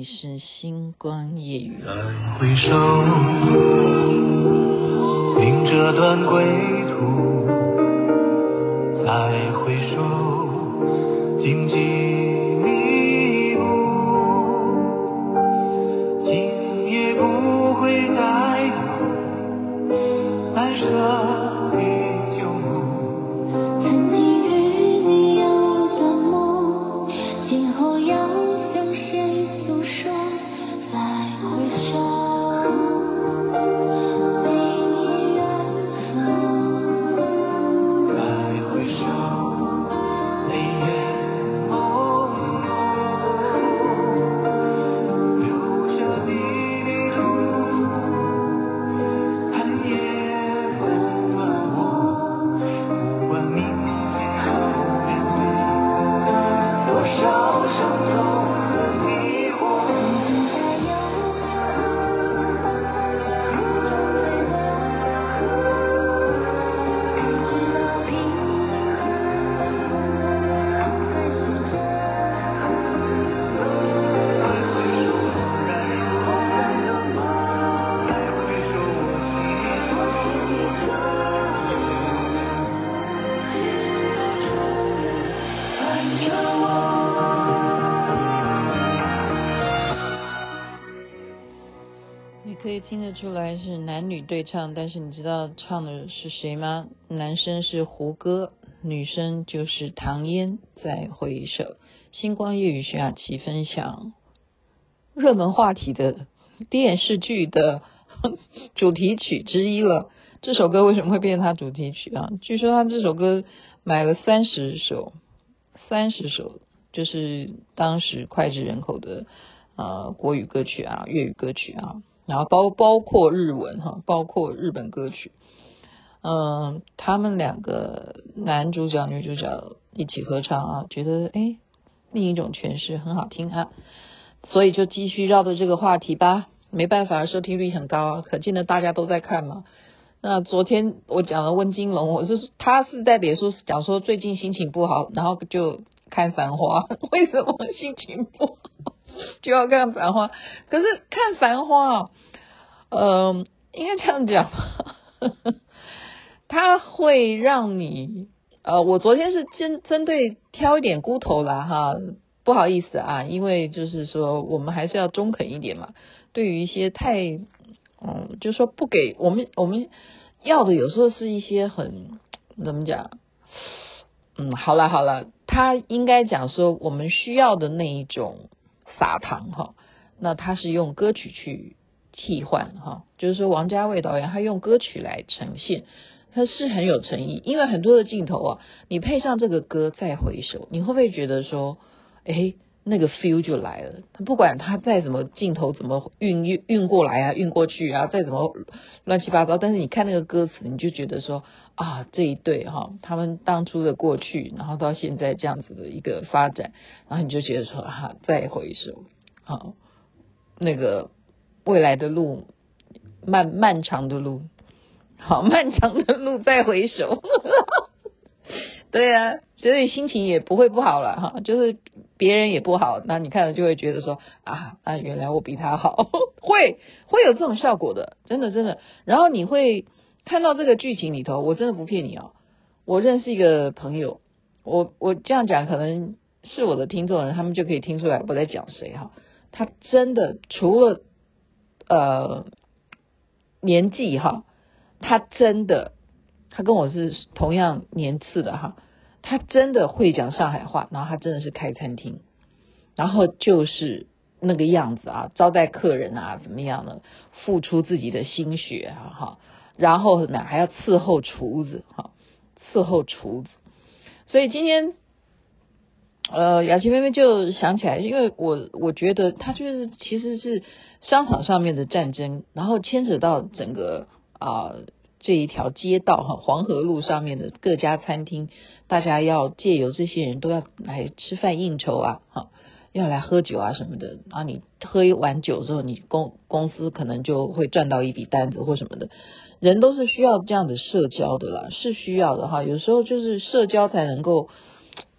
里是星光夜语。再回首，迎这段归途。再回首，荆棘密布，今夜不会再有难舍。你可以听得出来是男女对唱，但是你知道唱的是谁吗？男生是胡歌，女生就是唐嫣。再回首，星光夜雨徐雅琪分享热门话题的电视剧的 主题曲之一了。这首歌为什么会变成他主题曲啊？据说他这首歌买了三十首，三十首就是当时脍炙人口的呃国语歌曲啊，粤语歌曲啊。然后包包括日文哈，包括日本歌曲，嗯，他们两个男主角女主角一起合唱啊，觉得哎，另一种诠释很好听啊，所以就继续绕着这个话题吧。没办法，收听率很高啊，可见的大家都在看嘛。那昨天我讲了温金龙，我是他是在脸书讲说最近心情不好，然后就看繁花。为什么心情不好？就要看繁花，可是看繁花，嗯、应该这样讲吧，他会让你，呃，我昨天是针针对挑一点菇头啦哈，不好意思啊，因为就是说我们还是要中肯一点嘛，对于一些太，嗯，就说不给我们我们要的有时候是一些很怎么讲，嗯，好了好了，他应该讲说我们需要的那一种。撒糖哈，那他是用歌曲去替换哈，就是说王家卫导演他用歌曲来呈现，他是很有诚意，因为很多的镜头啊，你配上这个歌再回首，你会不会觉得说，哎，那个 feel 就来了？他不管他再怎么镜头怎么运运运过来啊，运过去啊，再怎么乱七八糟，但是你看那个歌词，你就觉得说啊，这一对哈，他们当初的过去，然后到现在这样子的一个发展，然后你就觉得说啊，再回首，好，那个未来的路漫漫长的路，好漫长的路再回首。对啊，所以心情也不会不好了哈，就是别人也不好，那你看了就会觉得说啊啊，原来我比他好，会会有这种效果的，真的真的。然后你会看到这个剧情里头，我真的不骗你哦，我认识一个朋友，我我这样讲可能是我的听众人，他们就可以听出来我在讲谁哈。他真的除了呃年纪哈，他真的。他跟我是同样年次的哈，他真的会讲上海话，然后他真的是开餐厅，然后就是那个样子啊，招待客人啊，怎么样的？付出自己的心血啊，哈，然后呢还要伺候厨子哈，伺候厨子，所以今天，呃，雅琪妹妹就想起来，因为我我觉得他就是其实是商场上面的战争，然后牵扯到整个啊。这一条街道哈，黄河路上面的各家餐厅，大家要借由这些人都要来吃饭应酬啊，哈，要来喝酒啊什么的。然后你喝一碗酒之后，你公公司可能就会赚到一笔单子或什么的。人都是需要这样的社交的啦，是需要的哈。有时候就是社交才能够，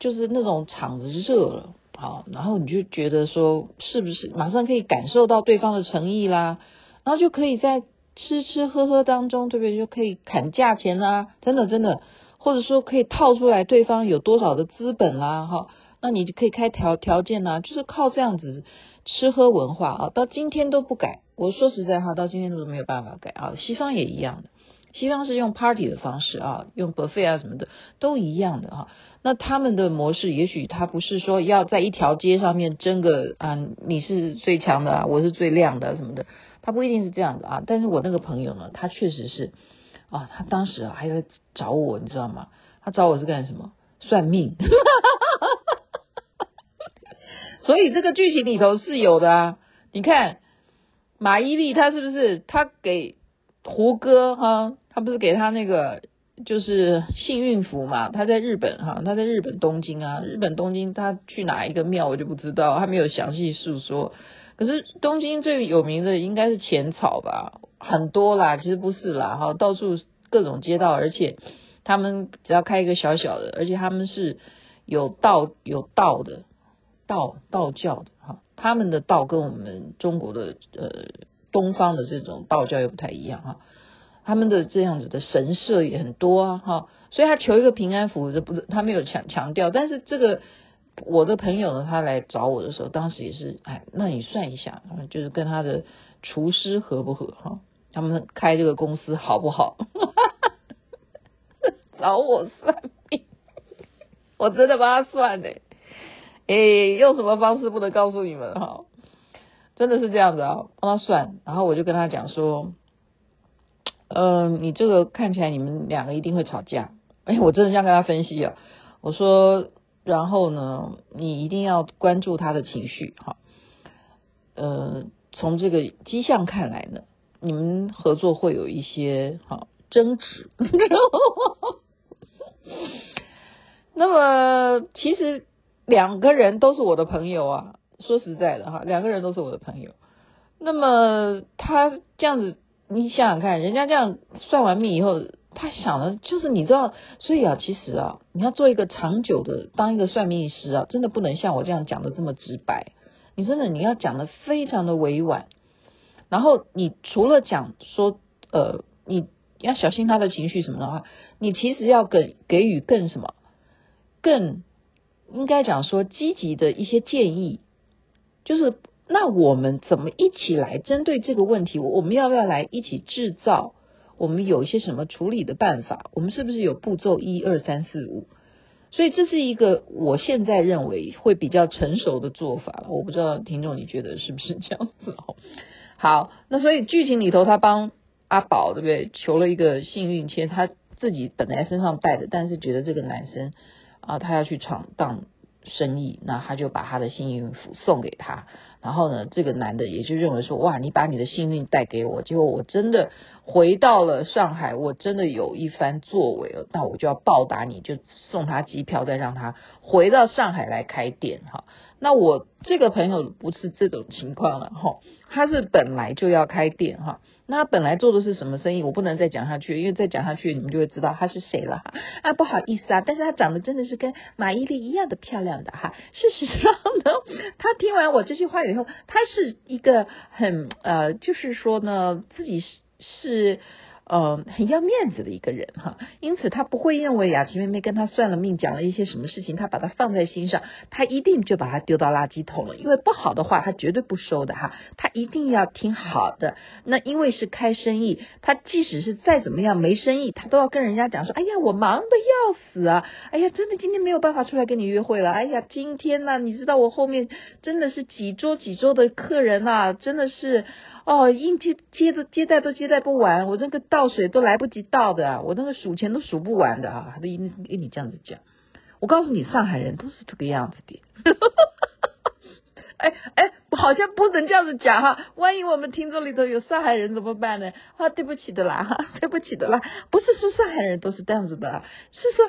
就是那种场子热了，哈，然后你就觉得说是不是马上可以感受到对方的诚意啦，然后就可以在吃吃喝喝当中，对不对？就可以砍价钱啦，真的真的，或者说可以套出来对方有多少的资本啦，哈，那你就可以开条条件啦，就是靠这样子吃喝文化啊，到今天都不改。我说实在话，到今天都没有办法改啊。西方也一样的，西方是用 party 的方式啊，用 buffet 啊什么的都一样的哈。那他们的模式，也许他不是说要在一条街上面争个啊，你是最强的，我是最亮的什么的，他不一定是这样的啊。但是我那个朋友呢，他确实是啊，他当时啊还在找我，你知道吗？他找我是干什么？算命。所以这个剧情里头是有的啊，你看。马伊琍，她是不是她给胡歌哈？她不是给他那个就是幸运符嘛？他在日本哈，他在日本东京啊，日本东京他去哪一个庙我就不知道，他没有详细述说。可是东京最有名的应该是浅草吧？很多啦，其实不是啦哈，到处各种街道，而且他们只要开一个小小的，而且他们是有道有道的道道教的哈。他们的道跟我们中国的呃东方的这种道教又不太一样哈，他们的这样子的神社也很多啊哈，所以他求一个平安符，这不是他没有强强调，但是这个我的朋友呢，他来找我的时候，当时也是哎，那你算一下，就是跟他的厨师合不合哈，他们开这个公司好不好？找我算命，我真的帮他算的。哎，用什么方式不能告诉你们哈？真的是这样子啊，帮他算，然后我就跟他讲说，嗯、你这个看起来你们两个一定会吵架。哎，我真的想跟他分析啊，我说，然后呢，你一定要关注他的情绪哈。呃，从这个迹象看来呢，你们合作会有一些哈争执。那么其实。两个人都是我的朋友啊，说实在的哈，两个人都是我的朋友。那么他这样子，你想想看，人家这样算完命以后，他想的就是你知道，所以啊，其实啊，你要做一个长久的当一个算命师啊，真的不能像我这样讲的这么直白，你真的你要讲的非常的委婉。然后你除了讲说呃，你要小心他的情绪什么的话，你其实要给给予更什么更。应该讲说积极的一些建议，就是那我们怎么一起来针对这个问题？我们要不要来一起制造？我们有一些什么处理的办法？我们是不是有步骤一二三四五？所以这是一个我现在认为会比较成熟的做法。我不知道听众你觉得是不是这样子？好，那所以剧情里头他帮阿宝对不对？求了一个幸运签，他自己本来身上带的，但是觉得这个男生。啊，他要去闯荡生意，那他就把他的幸运符送给他。然后呢，这个男的也就认为说，哇，你把你的幸运带给我，结果我真的回到了上海，我真的有一番作为了，那我就要报答你，就送他机票，再让他回到上海来开店哈。那我这个朋友不是这种情况了哈，他是本来就要开店哈。那他本来做的是什么生意？我不能再讲下去，因为再讲下去你们就会知道他是谁了哈。啊，不好意思啊，但是他长得真的是跟马伊琍一样的漂亮的哈。事实上呢，他听完我这些话以后，他是一个很呃，就是说呢，自己是是。呃，很要面子的一个人哈，因此他不会认为雅琪妹妹跟他算了命，讲了一些什么事情，他把它放在心上，他一定就把它丢到垃圾桶了。因为不好的话，他绝对不收的哈，他一定要听好的。那因为是开生意，他即使是再怎么样没生意，他都要跟人家讲说：“哎呀，我忙得要死啊！哎呀，真的今天没有办法出来跟你约会了。哎呀，今天呢，你知道我后面真的是几桌几桌的客人啊，真的是。”哦，应接接着接待都接待不完，我这个倒水都来不及倒的，我那个数钱都数不完的啊！他都跟你这样子讲，我告诉你，上海人都是这个样子的。哎哎，好像不能这样子讲哈，万一我们听众里头有上海人怎么办呢？啊，对不起的啦，哈，对不起的啦，不是说上海人都是这样子的，是说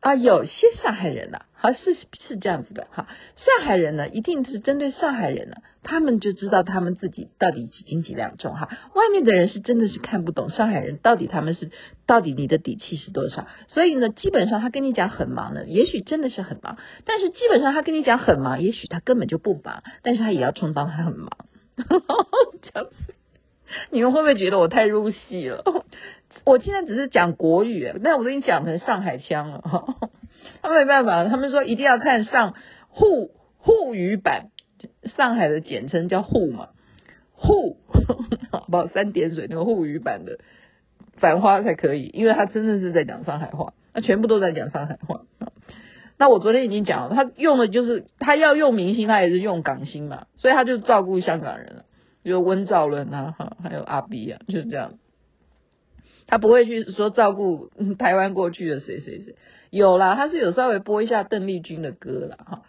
啊，有些上海人呐、好是是这样子的哈。上海人呢，一定是针对上海人呢，他们就知道他们自己到底几斤几两重哈。外面的人是真的是看不懂上海人到底他们是到底你的底气是多少。所以呢，基本上他跟你讲很忙呢，也许真的是很忙，但是基本上他跟你讲很忙，也许他根本就不忙，但是他也要充当他很忙。这样子，你们会不会觉得我太入戏了？我现在只是讲国语，但我都已经讲成上海腔了。他没办法，他们说一定要看上沪沪语版，上海的简称叫沪嘛，沪 好不好？三点水那个沪语版的繁花才可以，因为他真的是在讲上海话，他全部都在讲上海话。那我昨天已经讲了，他用的就是他要用明星，他也是用港星嘛，所以他就照顾香港人了，就温兆伦啊，哈，还有阿 B 啊，就是这样。他不会去说照顾台湾过去的谁谁谁，有啦，他是有稍微播一下邓丽君的歌啦。哈。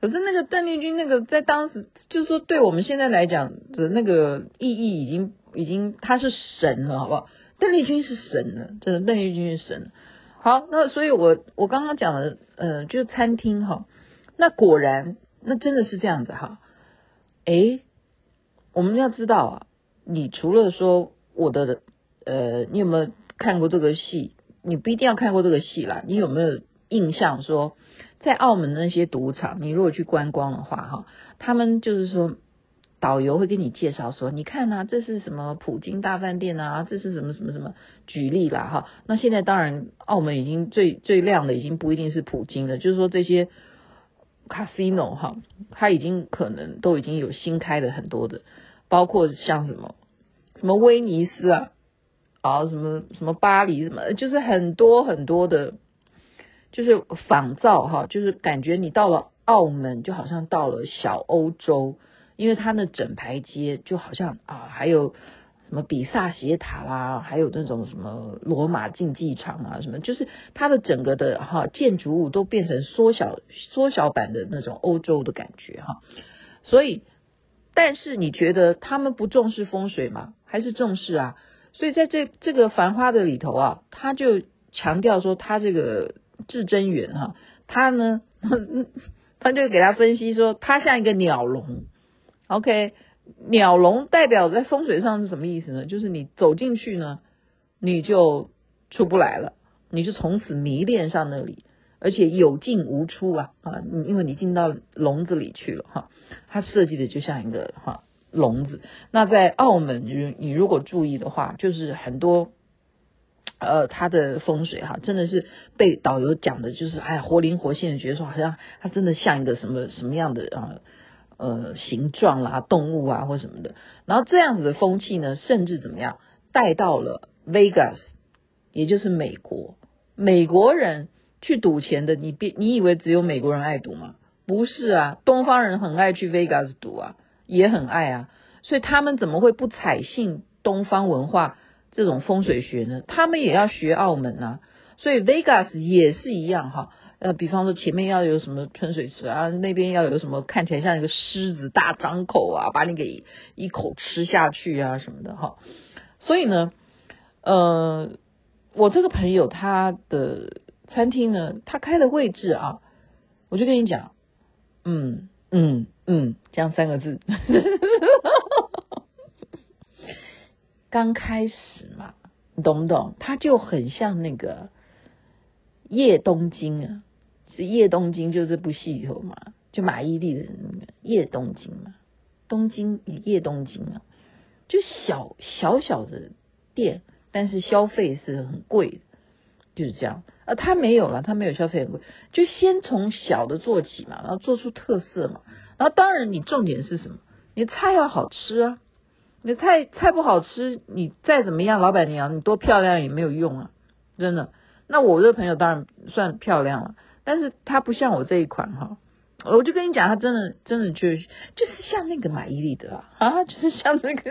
可是那个邓丽君那个在当时，就是说对我们现在来讲的那个意义已经已经他是神了，好不好？邓丽君是神了，真的，邓丽君是神。好，那所以我我刚刚讲的，呃，就是餐厅哈，那果然那真的是这样子哈。诶，我们要知道啊，你除了说我的。呃，你有没有看过这个戏？你不一定要看过这个戏啦。你有没有印象说，在澳门那些赌场，你如果去观光的话，哈，他们就是说，导游会给你介绍说，你看啊，这是什么普京大饭店啊，这是什么什么什么，举例啦，哈。那现在当然，澳门已经最最亮的，已经不一定是普京了，就是说这些 casino 哈，它已经可能都已经有新开的很多的，包括像什么什么威尼斯啊。啊，什么什么巴黎什么，就是很多很多的，就是仿造哈，就是感觉你到了澳门就好像到了小欧洲，因为它那整排街就好像啊，还有什么比萨斜塔啦，还有那种什么罗马竞技场啊，什么，就是它的整个的哈建筑物都变成缩小缩小版的那种欧洲的感觉哈，所以，但是你觉得他们不重视风水吗？还是重视啊？所以在这这个繁花的里头啊，他就强调说，他这个至真园哈，他呢，他就给他分析说，他像一个鸟笼，OK，鸟笼代表在风水上是什么意思呢？就是你走进去呢，你就出不来了，你就从此迷恋上那里，而且有进无出啊啊，因为你进到笼子里去了哈，他设计的就像一个哈。笼子，那在澳门，你你如果注意的话，就是很多，呃，它的风水哈，真的是被导游讲的，就是哎呀，活灵活现的，觉得说好像它真的像一个什么什么样的啊，呃，形状啦，动物啊或什么的。然后这样子的风气呢，甚至怎么样带到了 Vegas，也就是美国，美国人去赌钱的，你别你以为只有美国人爱赌吗？不是啊，东方人很爱去 Vegas 赌啊。也很爱啊，所以他们怎么会不采信东方文化这种风水学呢？他们也要学澳门啊，所以 Vegas 也是一样哈。呃，比方说前面要有什么喷水池啊，那边要有什么看起来像一个狮子大张口啊，把你给一口吃下去啊什么的哈。所以呢，呃，我这个朋友他的餐厅呢，他开的位置啊，我就跟你讲，嗯嗯。嗯，这样三个字，刚开始嘛，你懂不懂？它就很像那个叶东京啊，是叶东京，就这部戏里头嘛，就马伊琍的那个叶东京嘛，东京叶东京啊，就小小小的店，但是消费是很贵的，就是这样。啊，他没有了，他没有消费很贵，就先从小的做起嘛，然后做出特色嘛。那当然，你重点是什么？你菜要好吃啊！你菜菜不好吃，你再怎么样，老板娘你多漂亮也没有用啊！真的。那我这朋友当然算漂亮了，但是她不像我这一款哈。我就跟你讲，他真的真的就就是像那个马伊琍的啊，就是像那个，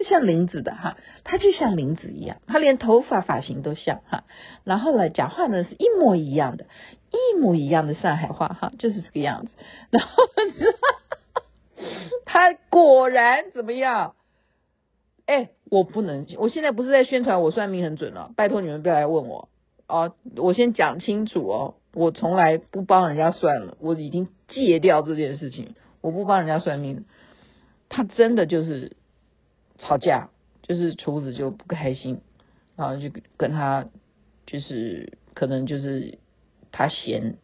就像林子的哈，他就像林子一样，他连头发发型都像哈。然后呢，讲话呢是一模一样的。一模一样的上海话哈，就是这个样子。然后他 果然怎么样？哎，我不能，我现在不是在宣传我算命很准了，拜托你们不要来问我。哦，我先讲清楚哦，我从来不帮人家算了，我已经戒掉这件事情，我不帮人家算命。他真的就是吵架，就是厨子就不开心，然后就跟他就是可能就是他嫌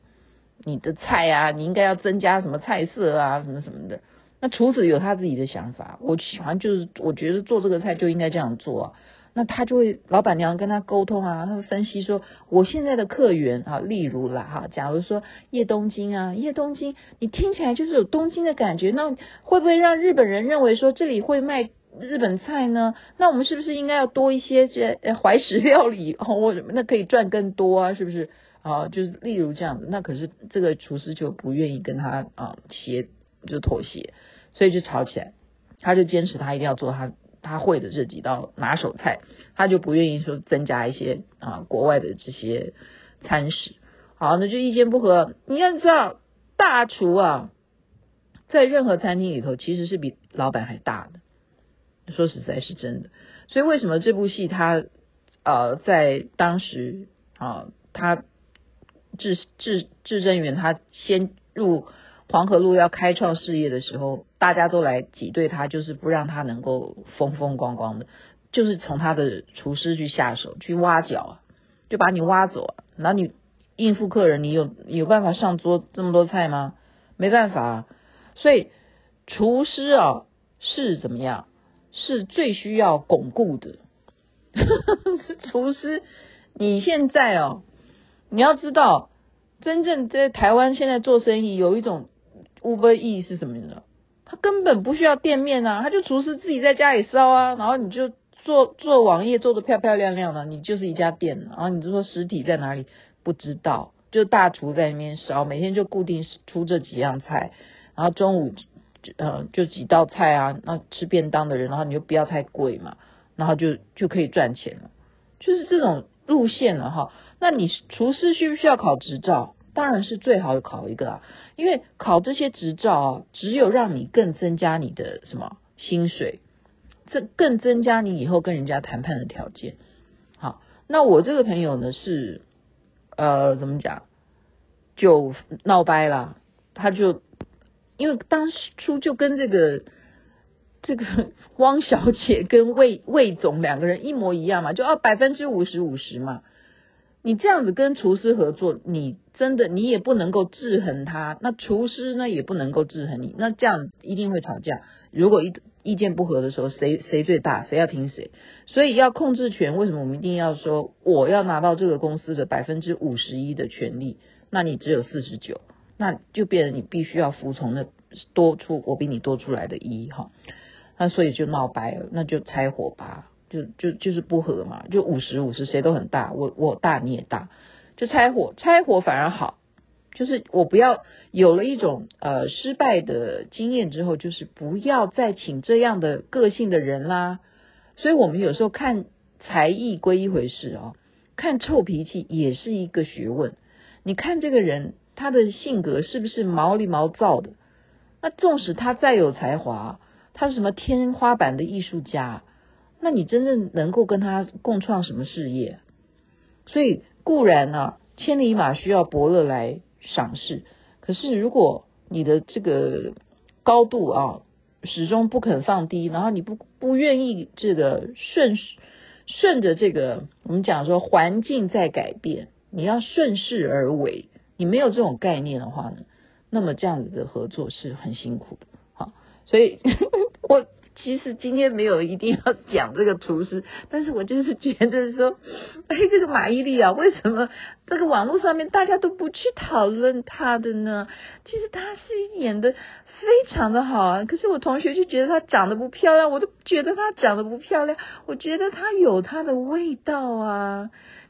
你的菜啊，你应该要增加什么菜色啊，什么什么的。那厨子有他自己的想法，我喜欢就是我觉得做这个菜就应该这样做。那他就会，老板娘跟他沟通啊，他分析说，我现在的客源啊，例如啦哈，假如说叶东京啊，叶东京，你听起来就是有东京的感觉，那会不会让日本人认为说这里会卖日本菜呢？那我们是不是应该要多一些这怀石料理 哦？我那可以赚更多啊，是不是啊？就是例如这样子，那可是这个厨师就不愿意跟他啊协就妥协，所以就吵起来，他就坚持他一定要做他。他会的这几道拿手菜，他就不愿意说增加一些啊国外的这些餐食。好，那就意见不合。你要知道，大厨啊，在任何餐厅里头其实是比老板还大的。说实在，是真的。所以为什么这部戏他呃在当时啊，他至至至真元他先入黄河路要开创事业的时候，大家都来挤兑他，就是不让他能够风风光光的，就是从他的厨师去下手，去挖角啊，就把你挖走啊。然后你应付客人，你有有办法上桌这么多菜吗？没办法啊。所以厨师啊是怎么样？是最需要巩固的。厨师，你现在哦，你要知道，真正在台湾现在做生意有一种。Uber E 是什么呢？他根本不需要店面啊，他就厨师自己在家里烧啊，然后你就做做网页做得漂漂亮亮的，你就是一家店。然后你就说实体在哪里？不知道，就大厨在那边烧，每天就固定出这几样菜，然后中午呃就几道菜啊，那吃便当的人，然后你就不要太贵嘛，然后就就可以赚钱了，就是这种路线了哈。那你厨师需不需要考执照？当然是最好考一个啊，因为考这些执照啊，只有让你更增加你的什么薪水，这更增加你以后跟人家谈判的条件。好，那我这个朋友呢是，呃，怎么讲，就闹掰了，他就因为当初就跟这个这个 汪小姐跟魏魏总两个人一模一样嘛，就要百分之五十五十嘛。你这样子跟厨师合作，你真的你也不能够制衡他，那厨师呢也不能够制衡你，那这样一定会吵架。如果意意见不合的时候，谁谁最大，谁要听谁？所以要控制权，为什么我们一定要说我要拿到这个公司的百分之五十一的权利？那你只有四十九，那就变成你必须要服从那多出我比你多出来的一哈，那所以就闹掰了，那就拆伙吧。就就就是不合嘛，就五十五十，谁都很大，我我大你也大，就拆伙，拆伙反而好，就是我不要有了一种呃失败的经验之后，就是不要再请这样的个性的人啦。所以我们有时候看才艺归一回事哦，看臭脾气也是一个学问。你看这个人他的性格是不是毛里毛躁的？那纵使他再有才华，他是什么天花板的艺术家？那你真正能够跟他共创什么事业？所以固然呢、啊，千里马需要伯乐来赏识。可是如果你的这个高度啊，始终不肯放低，然后你不不愿意这个顺顺着这个我们讲说环境在改变，你要顺势而为，你没有这种概念的话呢，那么这样子的合作是很辛苦的。好，所以 我。其实今天没有一定要讲这个厨师，但是我就是觉得说，哎，这个马伊琍啊，为什么这个网络上面大家都不去讨论她的呢？其实她是演的非常的好啊，可是我同学就觉得她长得不漂亮，我都觉得她长得不漂亮，我觉得她有她的味道啊。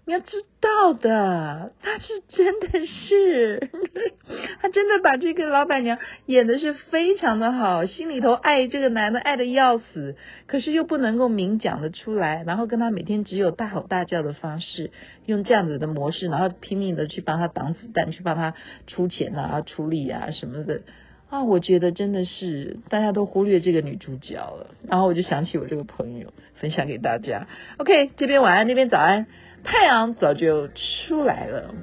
你要知道的，他是真的是，他真的把这个老板娘演的是非常的好，心里头爱这个男的爱的要死，可是又不能够明讲的出来，然后跟他每天只有大吼大叫的方式，用这样子的模式，然后拼命的去帮他挡子弹，去帮他出钱啊、出力啊什么的，啊，我觉得真的是大家都忽略这个女主角了。然后我就想起我这个朋友，分享给大家。OK，这边晚安，那边早安，太阳早就出来了。